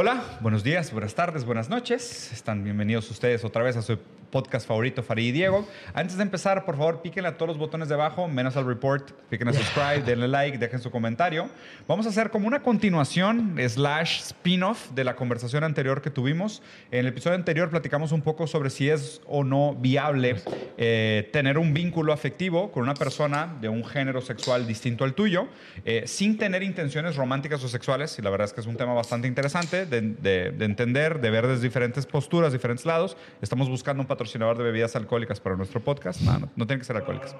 Hola, buenos días, buenas tardes, buenas noches. Están bienvenidos ustedes otra vez a su podcast favorito, Farid y Diego. Antes de empezar, por favor, píquenle a todos los botones de abajo, menos al report, píquenle a subscribe, denle like, dejen su comentario. Vamos a hacer como una continuación, slash spin-off de la conversación anterior que tuvimos. En el episodio anterior platicamos un poco sobre si es o no viable eh, tener un vínculo afectivo con una persona de un género sexual distinto al tuyo, eh, sin tener intenciones románticas o sexuales. Y la verdad es que es un tema bastante interesante de, de- de entender, de ver desde diferentes posturas, diferentes lados. Estamos buscando un patrocinador de bebidas alcohólicas para nuestro podcast. No, no, no tienen que ser alcohólicas.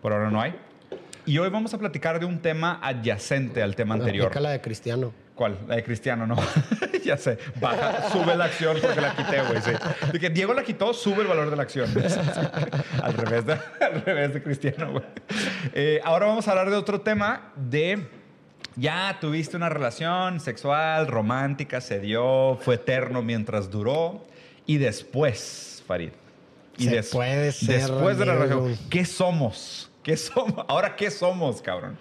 Por ahora no hay. Y hoy vamos a platicar de un tema adyacente al tema anterior. La de Cristiano. ¿Cuál? La de Cristiano, no. ya sé. Baja, sube la acción porque la quité, güey. Sí. De que Diego la quitó, sube el valor de la acción. al, revés de, al revés de Cristiano, güey. Eh, ahora vamos a hablar de otro tema de... Ya tuviste una relación sexual, romántica, se dio, fue eterno mientras duró. Y después, Farid. Y Se des- puede ser, Después de la relación, ¿qué somos? ¿Qué somos? Ahora, ¿qué somos, cabrón?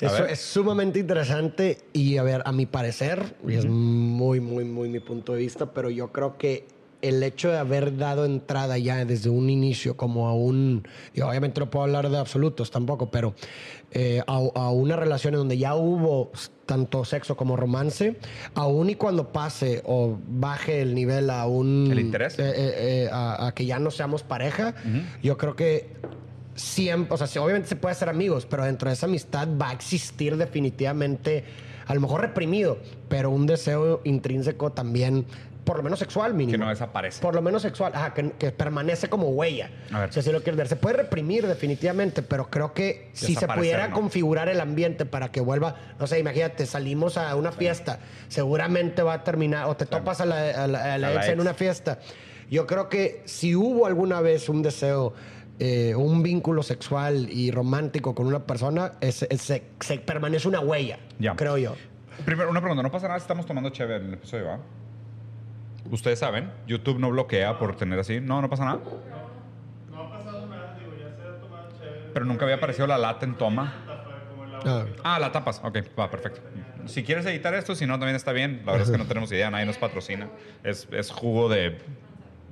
A Eso ver. es sumamente interesante y a ver, a mi parecer, y es muy, muy, muy mi punto de vista, pero yo creo que el hecho de haber dado entrada ya desde un inicio como a un, y obviamente no puedo hablar de absolutos tampoco, pero eh, a, a una relación en donde ya hubo tanto sexo como romance, aún y cuando pase o baje el nivel a un... ¿El interés? eh, eh, a, a que ya no seamos pareja, yo creo que siempre, o sea, obviamente se puede hacer amigos, pero dentro de esa amistad va a existir definitivamente, a lo mejor reprimido, pero un deseo intrínseco también, por lo menos sexual mínimo. Que no desaparece. Por lo menos sexual, ajá, que, que permanece como huella. A ver. Si así lo quieres ver. Se puede reprimir definitivamente, pero creo que si se pudiera ¿no? configurar el ambiente para que vuelva, no sé, imagínate, salimos a una fiesta, seguramente va a terminar, o te topas a la, a la- a la A la ex en ex. una fiesta. Yo creo que si hubo alguna vez un deseo, eh, un vínculo sexual y romántico con una persona, es- es- se, se permanece una huella, Ya. creo yo. Primero, una pregunta. No pasa nada si estamos tomando chévere en el episodio, ¿va? Ustedes saben, YouTube no bloquea por tener así. No, no pasa nada. No ha pasado nada, digo, ya se ha tomado chévere. Pero nunca había aparecido la lata en toma. Ah, Ah, la tapas. Ok, va, perfecto. Si quieres editar esto, si no, también está bien. La verdad es que no tenemos idea, nadie nos patrocina. Es, es jugo de.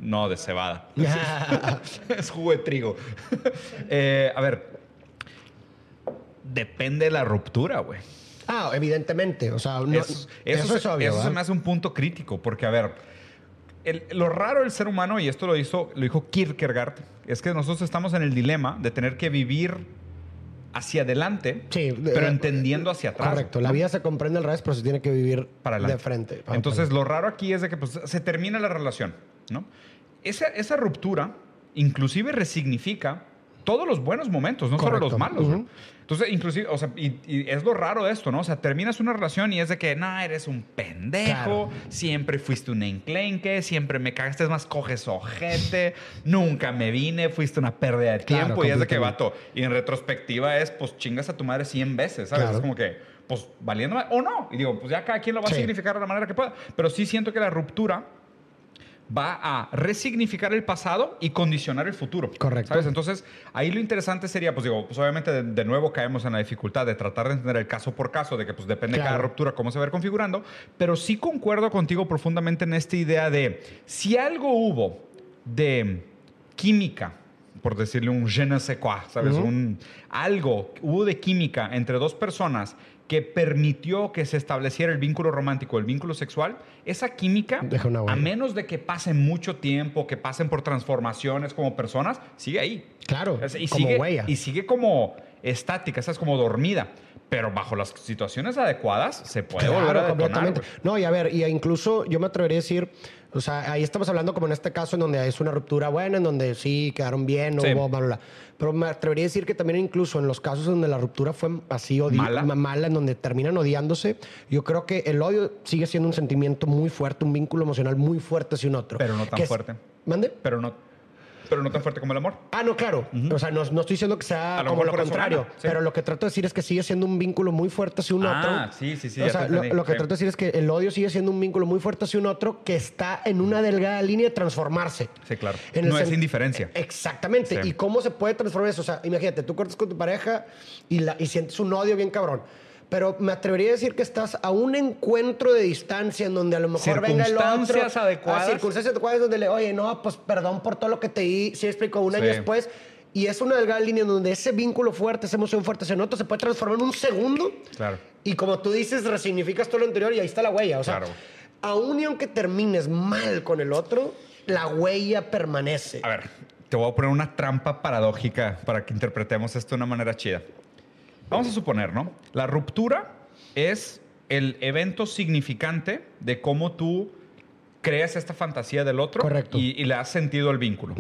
No, de cebada. es jugo de trigo. Eh, a ver. Depende de la ruptura, güey. Ah, evidentemente. O sea, no- eso, eso, es obvio. eso se me hace un punto crítico, porque, a ver, el- lo raro del ser humano, y esto lo, hizo, lo dijo Kierkegaard, es que nosotros estamos en el dilema de tener que vivir hacia adelante, Sí, pero eh, entendiendo hacia atrás. Correcto. La vida se comprende al revés, pero se tiene que vivir para adelante. de frente. para Entonces, lo raro aquí es de que pues, se termina la relación, ¿no? Esa, esa ruptura inclusive resignifica todos los buenos momentos, no solo Correcto. los malos. güey. Ujú. Entonces, inclusive, o sea, y, y es lo raro de esto, ¿no? O sea, terminas una relación y es de que, no, eres un pendejo, Claro. siempre fuiste un enclenque, siempre me cagaste, es más, coges ojete, nunca me vine, fuiste una pérdida de Claro, tiempo y es de que, vato, y en retrospectiva es, pues, chingas a tu madre 100 veces, ¿sabes? Claro. Es como que, pues, valiendo o no. Y digo, pues ya cada quien lo va a Sí. significar de la manera que pueda. Pero sí siento que la ruptura va a resignificar el pasado y condicionar el futuro. Correcto. ¿Sabes? Entonces, ahí lo interesante sería, pues digo, pues obviamente de, de nuevo caemos en la dificultad de tratar de entender el caso por caso, de que pues depende de cada ruptura cómo se va a ir configurando, pero sí concuerdo contigo profundamente en esta idea de si algo hubo de química, por decirle un je ne sais quoi, ¿sabes? Un, algo hubo de química entre dos personas que permitió que se estableciera el vínculo romántico, el vínculo sexual, esa química, a menos de que pasen mucho tiempo, que pasen por transformaciones como personas, sigue ahí. Claro, Y como sigue, huella. y sigue como estática, esa es como dormida. Pero bajo las situaciones adecuadas se puede Claro, volver a detonar. completamente. güey. No, y a ver, y incluso yo me atrevería a decir, o sea, ahí estamos hablando como en este caso en donde es una ruptura buena, en donde sí quedaron bien, no Sí. hubo bla, bla, bla. Pero me atrevería a decir que también incluso en los casos donde la ruptura fue así Mala. ma- mala, en donde terminan odiándose, yo creo que el odio sigue siendo un sentimiento muy fuerte, un vínculo emocional muy fuerte hacia un otro. Pero no tan Que fuerte. ¿Mande? Pero no, pero no tan fuerte como el amor. Ah, no, claro. O sea, no, no estoy diciendo que sea lo como lo contrario, sí. pero lo que trato de decir es que sigue siendo un vínculo muy fuerte hacia un Ah, otro. sí, sí, sí, O sea, lo, que sí. trato de decir es que el odio sigue siendo un vínculo muy fuerte hacia un otro que está en una delgada línea de transformarse. Sí, claro. En No es indiferencia. Exactamente. Sí. ¿Y cómo se puede transformar eso? O sea, imagínate, tú cortas con tu pareja y, la, y sientes un odio bien cabrón. Pero me atrevería a decir que estás a un encuentro de distancia en donde a lo mejor venga el otro. Circunstancias adecuadas. A circunstancias adecuadas donde le, oye, no, pues perdón por todo lo que te di, sí explico, un año Sí. después. Y es una delgada línea en donde ese vínculo fuerte, esa emoción fuerte, ese noto se puede transformar en un segundo. Claro. Y como tú dices, resignificas todo lo anterior y ahí está la huella. O sea, Claro. aún y aunque termines mal con el otro, la huella permanece. A ver, te voy a poner una trampa paradójica para que interpretemos esto de una manera chida. Vamos a suponer, ¿no? La ruptura es el evento significante de cómo tú creas esta fantasía del otro Correcto. Y, y le has sentido el vínculo.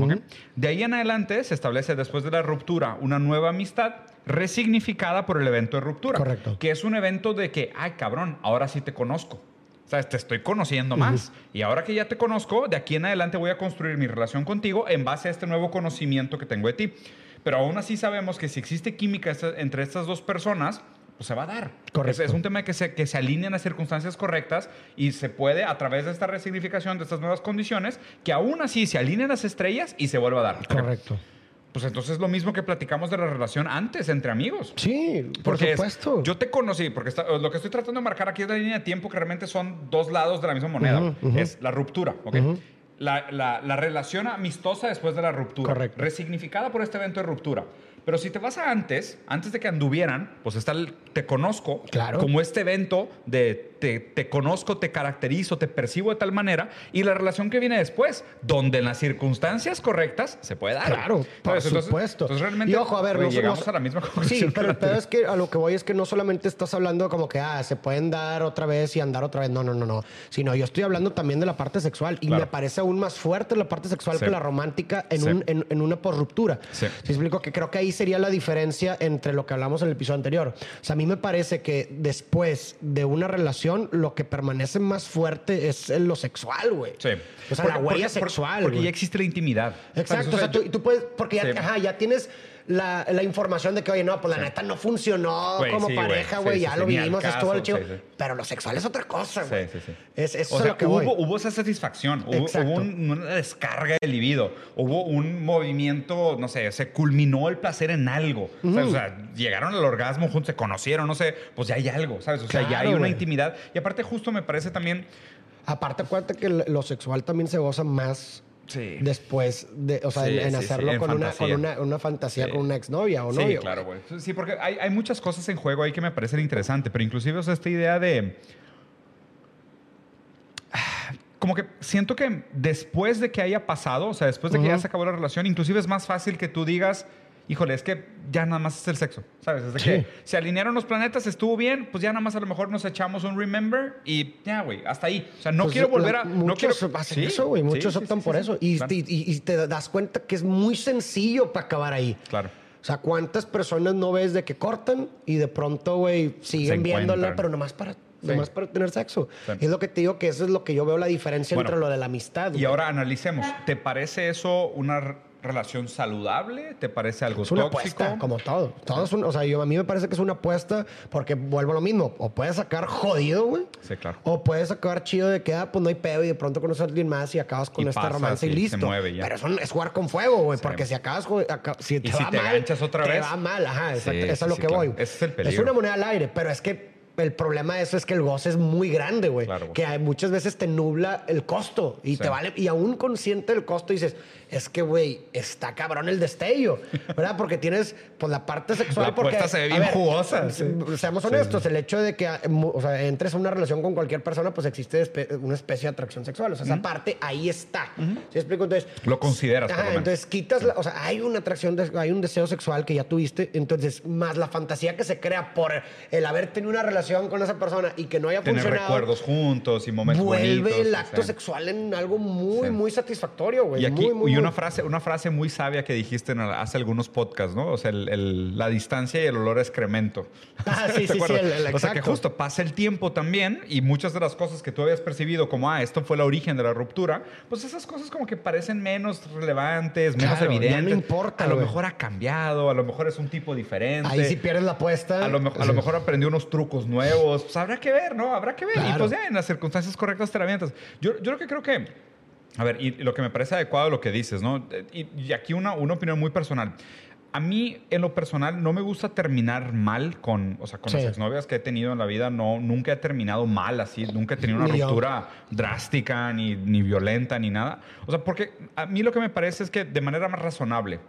De ahí en adelante se establece después de la ruptura una nueva amistad resignificada por el evento de ruptura. Correcto. Que es un evento de que, ay cabrón, ahora sí te conozco. ¿Sabes? Te estoy conociendo más. Y ahora que ya te conozco, de aquí en adelante voy a construir mi relación contigo en base a este nuevo conocimiento que tengo de ti. Pero aún así sabemos que si existe química entre estas dos personas, pues se va a dar. Correcto. Es, es un tema que se, que se alineen las circunstancias correctas y se puede, a través de esta resignificación, de estas nuevas condiciones, que aún así se alineen las estrellas y se vuelva a dar. Correcto. Pues entonces lo mismo que platicamos de la relación antes, entre amigos. Sí, por Porque es, supuesto. yo te conocí, porque está- lo que estoy tratando de marcar aquí es la línea de tiempo que realmente son dos lados de la misma moneda. Es la ruptura, ¿ok? La, la- la relación amistosa después de la ruptura. Correcto. Resignificada por este evento de ruptura. Pero si te vas a antes, antes de que anduvieran, pues está el te conozco, Claro. como este evento de te, te conozco, te caracterizo, te percibo de tal manera, y la relación que viene después, donde en las circunstancias correctas se puede dar. Claro, por supuesto. Entonces, realmente Y ojo, a ver, güey, no llegamos a la misma conclusión. Sí, pero el pedo es que a lo que voy es que no solamente estás hablando como que ah, se pueden dar otra vez y andar otra vez. No, no, no, no. Sino yo estoy hablando también de la parte sexual. Y Claro. me parece aún más fuerte la parte sexual Sí. que la romántica en, Sí. un- en, en una posruptura. Sí. ¿Sí explico? Que creo que ahí sería la diferencia entre lo que hablamos en el episodio anterior. O sea, a mí me parece que después de una relación, lo que permanece más fuerte es lo sexual, güey. Sí. O sea, Porque- la huella porque- sexual. Porque ya existe la intimidad. Exacto, o sea, tú, tú puedes, porque ya, Sí. ajá, ya tienes la, la información de que, oye, no, pues la neta no funcionó como sí, pareja, Sí, güey, sí, ya sí, lo vivimos, estuvo chido. sí, sí. Pero lo sexual es otra cosa, Sí, güey. sí, sí. Es, eso O es sea, lo que hubo, voy. hubo esa satisfacción, hubo, Exacto. hubo un- una descarga de libido, hubo un movimiento, no sé, se culminó el placer en algo. O sea, llegaron al orgasmo juntos, se conocieron, no sé, pues ya hay algo, ¿sabes? O sea, ya hay una intimidad. Y aparte, justo me parece también. Aparte, acuérdate que lo sexual también se goza más Sí. después de, o sea, Sí, en, en sí, sí, hacerlo en con, una, con fantasía. una, una fantasía Sí. con una exnovia o Sí, novio. claro, güey. Sí, porque hay, hay muchas cosas en juego ahí que me parecen interesantes, pero inclusive, o sea, esta idea de... Como que siento que después de que haya pasado, o sea, después de que ya Ujú. se acabó la relación, inclusive es más fácil que tú digas, híjole, es que ya nada más es el sexo, ¿sabes? Es de Sí. que se alinearon los planetas, estuvo bien, pues ya nada más a lo mejor nos echamos un remember y ya, güey, hasta ahí. O sea, no Pues, quiero volver a... Muchos no quiero... hacen Sí, eso, güey. Muchos sí, optan por eso. Y, Claro. y- y te das cuenta que es muy sencillo para acabar ahí. Claro. O sea, ¿cuántas personas no ves de que cortan y de pronto, güey, siguen viéndola, pero nomás para, nomás para tener sexo? Es lo que te digo que eso es lo que yo veo la diferencia Bueno, entre lo de la amistad. Y ahora analicemos. ¿Te parece eso una relación saludable? ¿Te parece algo es una tóxico? apuesta, como todo. Todo es un- o sea, yo, a mí me parece que es una apuesta porque vuelvo a lo mismo. O puedes sacar jodido, güey. Sí, claro. O puedes acabar chido de que, ah, pues no hay pedo y de pronto conoces a alguien más y acabas con Y este pasa, romance y se listo. mueve ya. Pero es, un- es jugar con fuego, güey, Sí. porque si acabas, si te Y si te mal, ganchas otra te vez. va mal, ajá, exacto. Eso es lo que claro. voy. Ese es el peligro. una moneda al aire, pero es que el problema de eso es que el goce es muy grande, güey. Claro, que hay- muchas veces te nubla el costo y Sí. te vale, y aún consciente del costo dices, es que, güey, está cabrón el destello, ¿verdad? Porque tienes, pues, la parte sexual. La porque, se ve bien jugosa, se- sí. Seamos honestos, sí. el hecho de que eh, o sea, entres a una relación con cualquier persona, pues existe espe- una especie de atracción sexual. O sea, esa parte ahí está. ¿Sí explico? Entonces, Lo consideras, por Ajá, lo menos. entonces quitas, la- o sea, hay una atracción, de- hay un deseo sexual que ya tuviste, entonces, más la fantasía que se crea por el haber tenido una relación con esa persona y que no haya Tener funcionado. recuerdos juntos y momentos Vuelve bonitos. el o acto sea. sexual en algo muy, Sí. muy satisfactorio, güey. Y aquí, muy, muy, y una frase, una frase muy sabia que dijiste en, hace algunos podcasts, ¿no? O sea, el- el- la distancia y el olor a excremento. Ah, sí, ¿Te sí, sí, el- el o sea, que exacto. justo pasa el tiempo también y muchas de las cosas que tú habías percibido como, ah, esto fue el origen de la ruptura, pues esas cosas como que parecen menos relevantes, menos Claro, ya no evidentes. importa, A lo mejor ha cambiado, a lo mejor es un tipo diferente. Ahí sí pierdes la apuesta. A lo, mejor- a lo mejor aprendió unos trucos nuevos. Pues habrá que ver, ¿no? Habrá que ver. Y Claro. pues ya en las circunstancias correctas te la avientas. Yo, yo lo que creo que. A ver, y lo que me parece adecuado lo que dices, ¿no? Y, y aquí una, una opinión muy personal. a mí, en lo personal, no me gusta terminar mal con, o sea, con Sí. las exnovias que he tenido en la vida. No, nunca he terminado mal así. Nunca he tenido una Ni yo. ruptura drástica, ni, ni violenta, ni nada. O sea, porque a mí lo que me parece es que de manera más razonable,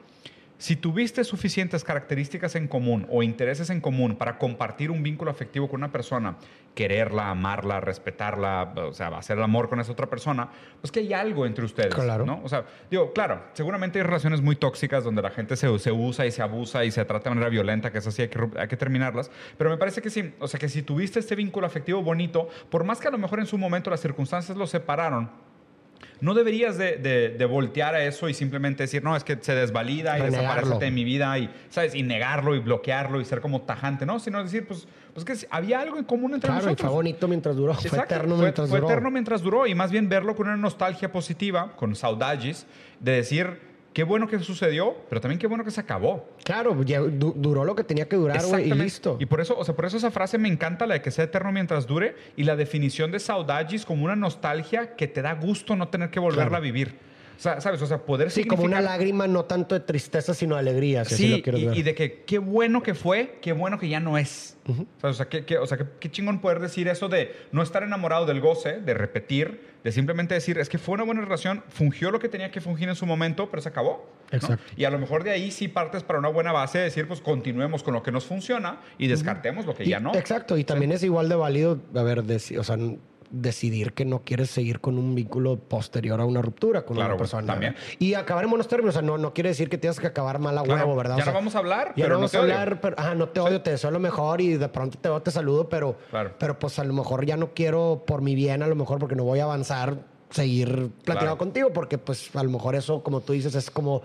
si tuviste suficientes características en común o intereses en común para compartir un vínculo afectivo con una persona, quererla, amarla, respetarla, o sea, hacer el amor con esa otra persona, pues que hay algo entre ustedes, Claro. ¿no? O sea, digo, claro, seguramente hay relaciones muy tóxicas donde la gente se, se usa y se abusa y se trata de manera violenta, que es así, hay que, ru- hay que terminarlas, pero me parece que sí, o sea, que si tuviste este vínculo afectivo bonito, por más que a lo mejor en su momento las circunstancias lo separaron, no deberías de, de- de voltear a eso y simplemente decir, no, es que se desvalida y desaparece de mi vida y, ¿sabes? Y negarlo y bloquearlo y ser como tajante, ¿no? Sino decir, pues, pues que había algo en común entre Claro, nosotros. fue bonito mientras duró. Fue Exacto, eterno fue- mientras fue duró. eterno mientras duró y más bien verlo con una nostalgia positiva, con saudades, de decir, qué bueno que sucedió, pero también qué bueno que se acabó. Claro, ya du- duró lo que tenía que durar, güey, y listo. Y por eso, o sea, por eso esa frase me encanta, la de que sea eterno mientras dure, y la definición de saudades como una nostalgia que te da gusto no tener que volverla Claro. a vivir. O sea, ¿sabes? O sea, poder Sí, como una lágrima, no tanto de tristeza, sino de alegría, si así Sí, lo quieres y, ver. y de que qué bueno que fue, qué bueno que ya no es. O sea, qué, qué- o sea, qué, qué chingón poder decir eso de no estar enamorado del goce, de repetir, de simplemente decir, es que fue una buena relación, fungió lo que tenía que fungir en su momento, pero se acabó. ¿no? Exacto. Y a lo mejor de ahí sí partes para una buena base de decir, pues continuemos con lo que nos funciona y descartemos lo que Y- ya no. Exacto, y también es igual de válido, a ver, deci- o sea, decidir que no quieres seguir con un vínculo posterior a una ruptura con Claro, una persona. también. Y acabar en buenos términos, o sea, no, no quiere decir que tienes que acabar mal a Claro, huevo, ¿verdad? O Ya sea, no vamos a hablar, Ya pero no no vamos te a odio. hablar, pero no te odio, te deseo lo mejor y de pronto te, te saludo, pero, Claro. pero pues a lo mejor ya no quiero por mi bien, a lo mejor porque no voy a avanzar, seguir platicando contigo, porque pues a lo mejor eso, como tú dices, es como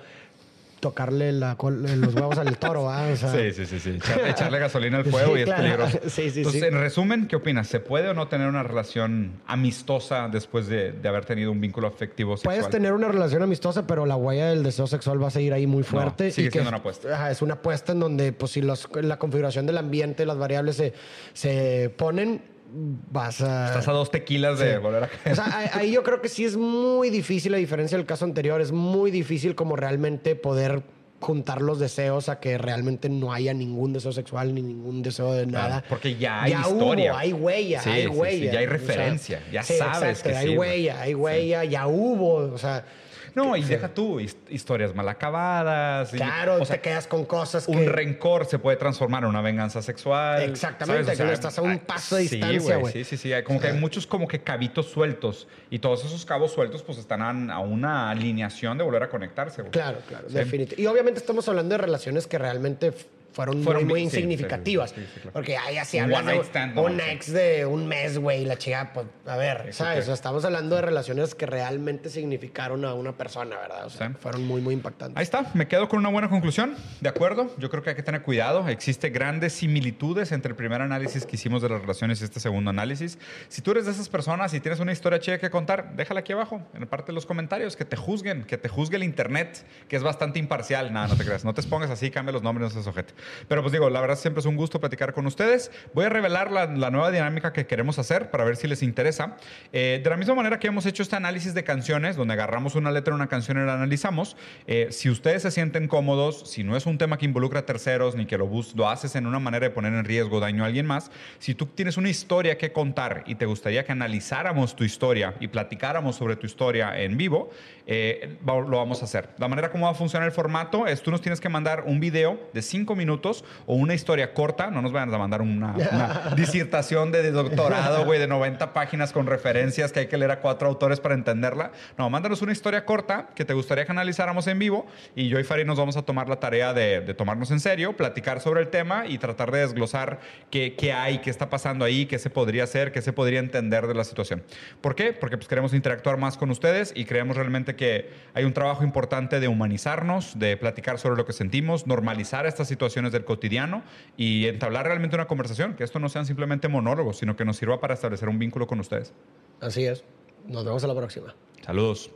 tocarle la col- los huevos al toro, ¿va? O sea, Sí, sí, sí, sí. Echarle, echarle gasolina al fuego Sí, y es peligroso. Sí, sí, Entonces, en resumen, ¿qué opinas? ¿Se puede o no tener una relación amistosa después de, de haber tenido un vínculo afectivo sexual? Puedes tener una relación amistosa, pero la huella del deseo sexual va a seguir ahí muy fuerte. sigue y siendo una apuesta. ajá, es una apuesta en donde, pues, si los- la configuración del ambiente, las variables se, se ponen, vas a. Estás a dos tequilas de Sí. volver a caer. O sea, ahí- yo creo que sí es muy difícil, a diferencia del caso anterior, es muy difícil como realmente poder juntar los deseos a que realmente no haya ningún deseo sexual ni ningún deseo de Claro, nada. porque ya hay hubo, historia. hay huella, Sí, hay sí, sí, huella. ya hay O sea, referencia, ya sí, sabes exacto, que hay sí, huella, hay huella, ya hubo, o sea... No, y deja tú, his- historias mal acabadas. y- Claro, o sea, te quedas con cosas que... un rencor se puede transformar en una venganza sexual. Exactamente, que estás a un hay- paso de sí, distancia, güey. Sí, sí, sí. Como que hay muchos como que cabitos sueltos. Y todos esos cabos sueltos pues están a, una alineación de volver a conectarse. güey. Claro, claro, Sí. definitivamente. Y obviamente estamos hablando de relaciones que realmente fueron, Fueron muy, muy insignificativas. claro. Porque ahí así hablas de stand, no, un sí. ex de un mes, güey, la chica, pues, a ver, Sí, ¿sabes? O sea, estamos hablando de relaciones que realmente significaron a una persona, ¿verdad? O sea, Sí. fueron muy, muy impactantes. Ahí está, me quedo con una buena conclusión. De acuerdo, yo creo que hay que tener cuidado. Existe grandes similitudes entre el primer análisis que hicimos de las relaciones y este segundo análisis. Si tú eres de esas personas y tienes una historia chida que contar, déjala aquí abajo, en la parte de los comentarios, que te juzguen, que te juzgue el internet, que es bastante imparcial. Nada, no te creas, no te pongas así, cambia los nombres, no seas ojete. Pero pues digo, la verdad siempre es un gusto platicar con ustedes. Voy a revelar la, la nueva dinámica que queremos hacer para ver si les interesa. Eh, de la misma manera que hemos hecho este análisis de canciones, donde agarramos una letra de una canción y la analizamos, eh, si ustedes se sienten cómodos, si no es un tema que involucra a terceros, ni que lo, bus- lo haces en una manera de poner en riesgo daño a alguien más, si tú tienes una historia que contar y te gustaría que analizáramos tu historia y platicáramos sobre tu historia en vivo, eh, lo vamos a hacer. La manera como va a funcionar el formato es tú nos tienes que mandar un video de cinco minutos o una historia corta, no nos vayan a mandar una, una disertación de doctorado, güey, de 90 páginas con referencias que hay que leer a cuatro autores para entenderla. No, mándanos una historia corta que te gustaría que analizáramos en vivo y yo y Farid nos vamos a tomar la tarea de, de tomarnos en serio, platicar sobre el tema y tratar de desglosar qué, qué hay, qué está pasando ahí, qué se podría hacer, qué se podría entender de la situación. ¿Por qué? Porque pues, queremos interactuar más con ustedes y creemos realmente que hay un trabajo importante de humanizarnos, de platicar sobre lo que sentimos, normalizar estas situaciones del cotidiano y entablar realmente una conversación, que esto no sean simplemente monólogos, sino que nos sirva para establecer un vínculo con ustedes. Así es. Nos vemos a la próxima. Saludos.